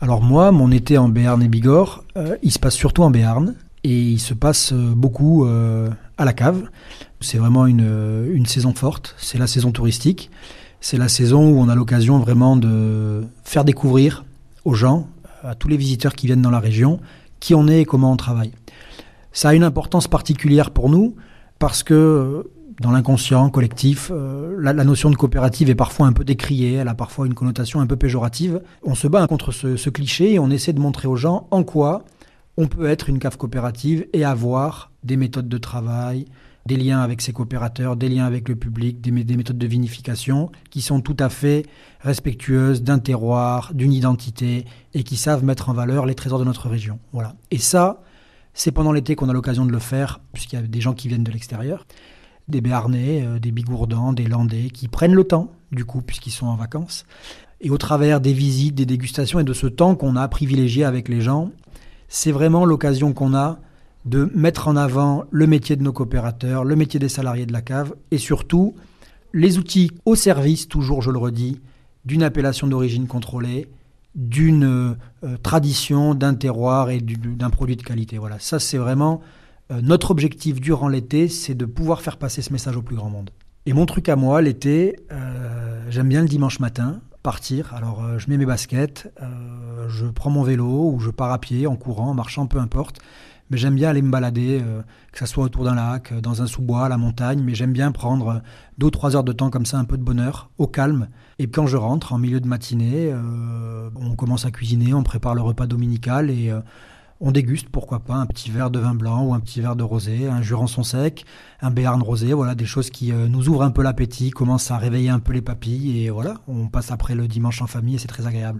Alors moi, mon été en Béarn et Bigorre, euh, il se passe surtout en Béarn et il se passe euh, beaucoup euh, à la cave. C'est vraiment une, une saison forte, c'est la saison touristique. C'est la saison où on a l'occasion vraiment de faire découvrir aux gens, à tous les visiteurs qui viennent dans la région, qui on est et comment on travaille. Ça a une importance particulière pour nous parce que dans l'inconscient collectif, euh, la, notion de coopérative est parfois un peu décriée, elle a parfois une connotation un peu péjorative. On se bat contre ce, ce cliché et on essaie de montrer aux gens en quoi on peut être une cave coopérative et avoir des méthodes de travail, des liens avec ses coopérateurs, des liens avec le public, des, des méthodes de vinification qui sont tout à fait respectueuses d'un terroir, d'une identité et qui savent mettre en valeur les trésors de notre région. Voilà. Et ça, c'est pendant l'été qu'on a l'occasion de le faire, puisqu'il y a des gens qui viennent de l'extérieur des Béarnais, euh, des Bigourdans, des Landais, qui prennent le temps, du coup, puisqu'ils sont en vacances. Et au travers des visites, des dégustations et de ce temps qu'on a privilégié avec les gens, c'est vraiment l'occasion qu'on a de mettre en avant le métier de nos coopérateurs, le métier des salariés de la cave et surtout les outils au service, toujours je le redis, d'une appellation d'origine contrôlée, d'une euh, tradition, d'un terroir et d'un produit de qualité. Voilà, ça c'est vraiment euh, notre objectif durant l'été, c'est de pouvoir faire passer ce message au plus grand monde. Et mon truc à moi, l'été, euh, j'aime bien le dimanche matin partir. Alors, euh, je mets mes baskets, je prends mon vélo ou je pars à pied, en courant, en marchant, peu importe. Mais j'aime bien aller me balader, que ce soit autour d'un lac, dans un sous-bois, à la montagne. Mais j'aime bien prendre deux ou trois heures de temps comme ça, un peu de bonheur, au calme. Et quand je rentre, en milieu de matinée, on commence à cuisiner, on prépare le repas dominical et on déguste, pourquoi pas, un petit verre de vin blanc ou un petit verre de rosé, un jurançon sec, un béarn rosé, voilà, des choses qui euh, nous ouvrent un peu l'appétit, commencent à réveiller un peu les papilles, et voilà, on passe après le dimanche en famille et c'est très agréable.